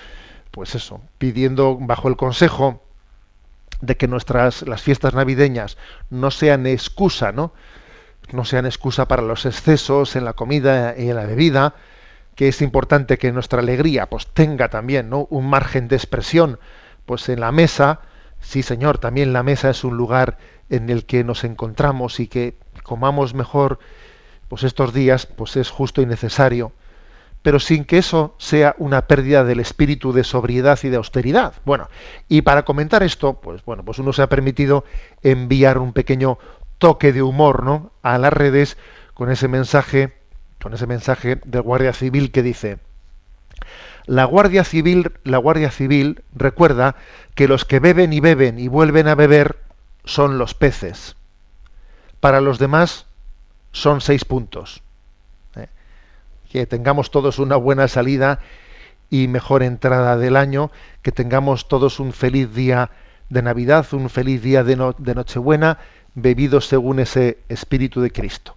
pues eso, pidiendo bajo el consejo de que nuestras las fiestas navideñas no sean excusa, ¿no? No sean excusa para los excesos en la comida y en la bebida, que es importante que nuestra alegría pues tenga también, ¿no? un margen de expresión pues en la mesa. Sí, señor, también la mesa es un lugar en el que nos encontramos y que comamos mejor pues estos días, pues es justo y necesario pero sin que eso sea una pérdida del espíritu de sobriedad y de austeridad. Bueno, y para comentar esto, pues bueno, pues uno se ha permitido enviar un pequeño toque de humor, ¿no? a las redes con ese mensaje, con ese mensaje del Guardia Civil que dice: La Guardia Civil, la Guardia Civil recuerda que los que beben y beben y vuelven a beber son los peces. Para los demás son seis puntos que tengamos todos una buena salida y mejor entrada del año, que tengamos todos un feliz día de Navidad, un feliz día de, Nochebuena, bebidos según ese Espíritu de Cristo.